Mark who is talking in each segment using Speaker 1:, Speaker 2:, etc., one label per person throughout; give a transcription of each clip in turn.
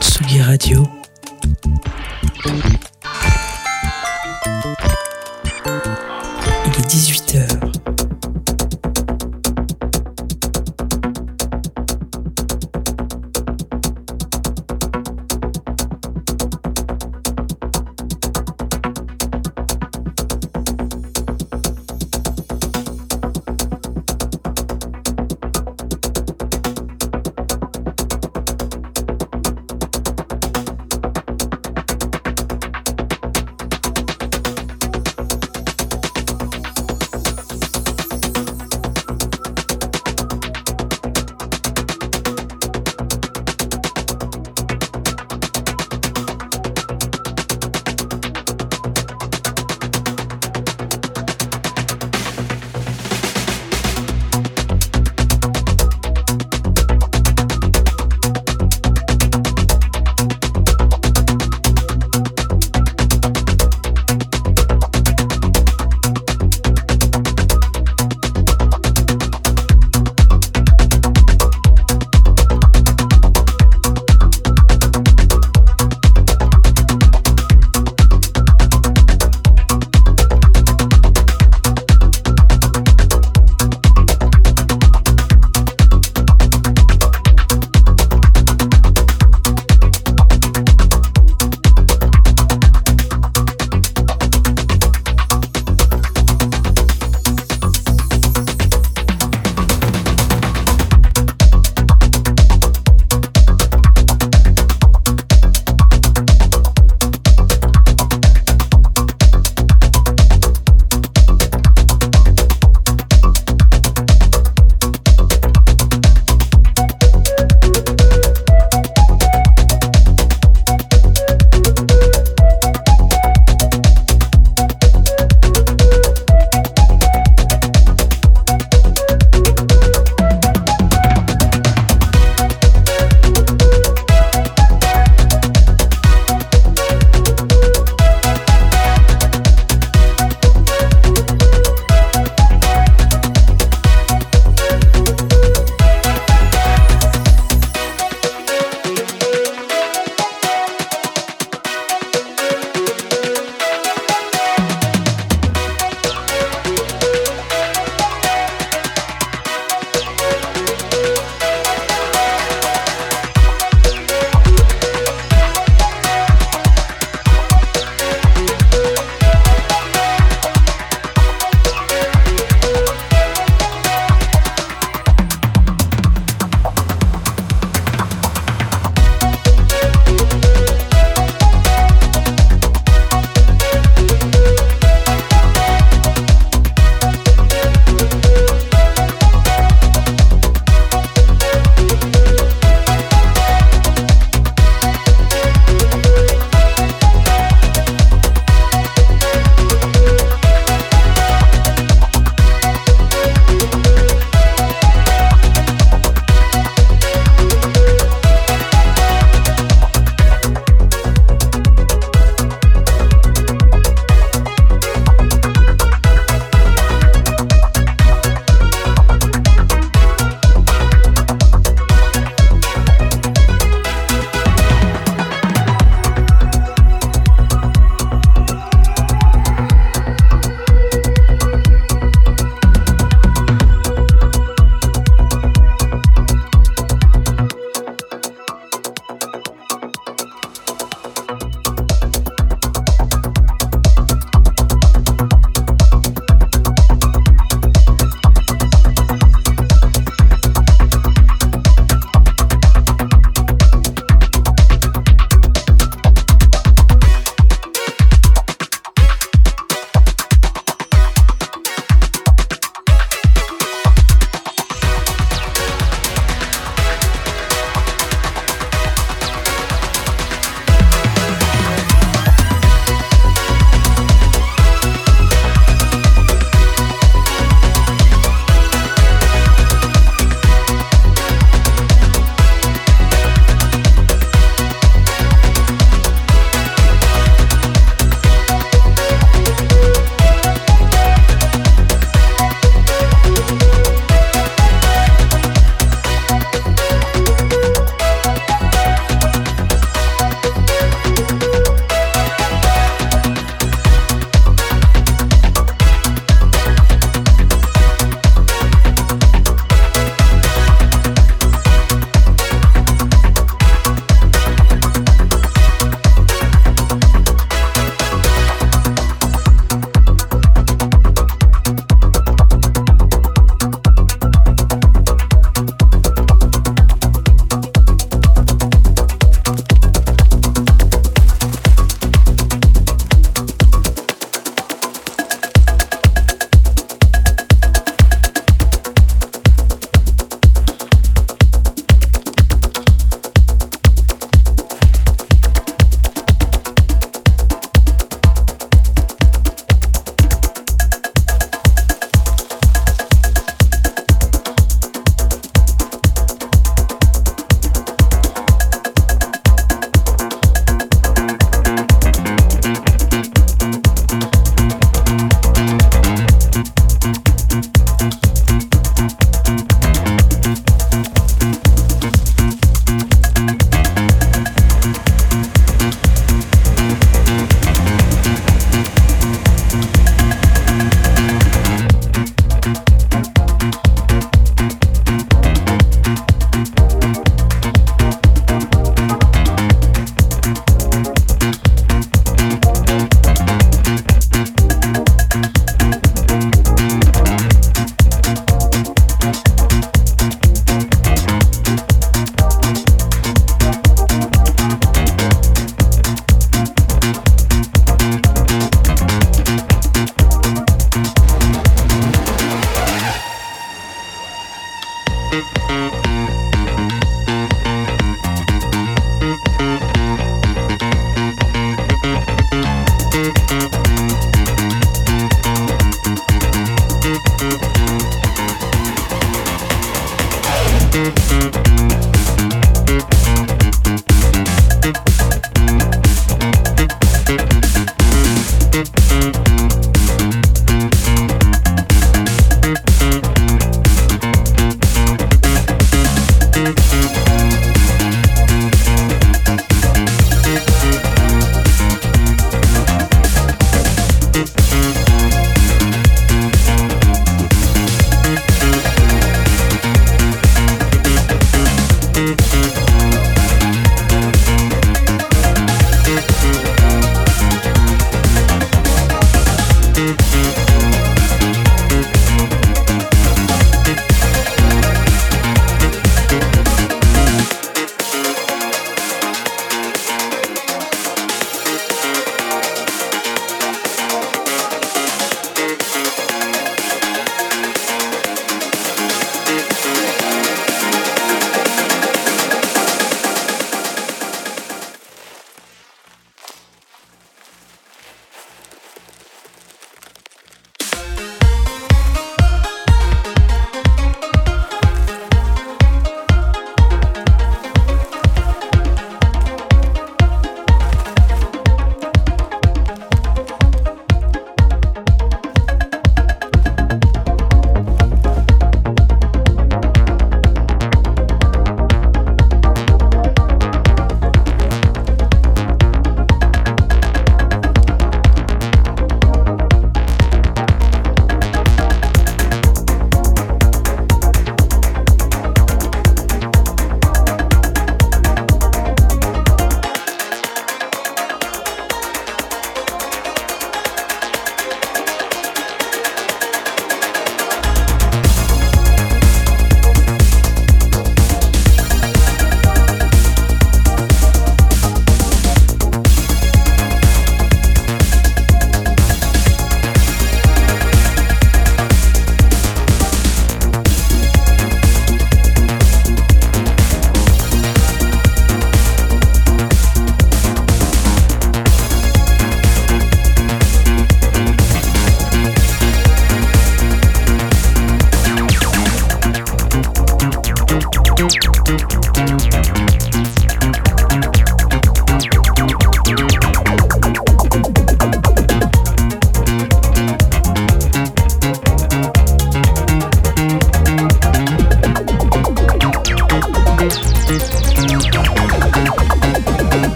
Speaker 1: Tsugi Radio.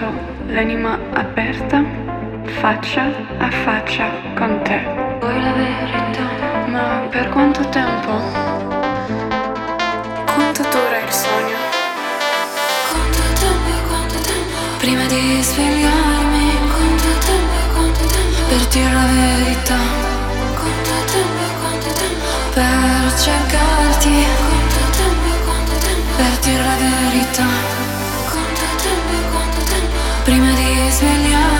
Speaker 2: trovato l'anima aperta faccia a faccia con te. Vuoi la verità? Ma per quanto tempo? Quanto dura il sogno? Quanto tempo, quanto tempo? Prima di svegliarmi, quanto tempo, quanto tempo? Per dire la verità, quanto tempo, quanto tempo? Per cercarti, quanto tempo, quanto tempo? Per dire la verità. Desvelar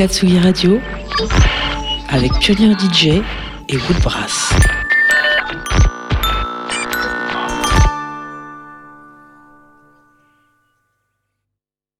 Speaker 1: la Tsugi Radio avec Pionnier DJ et Woodbrass.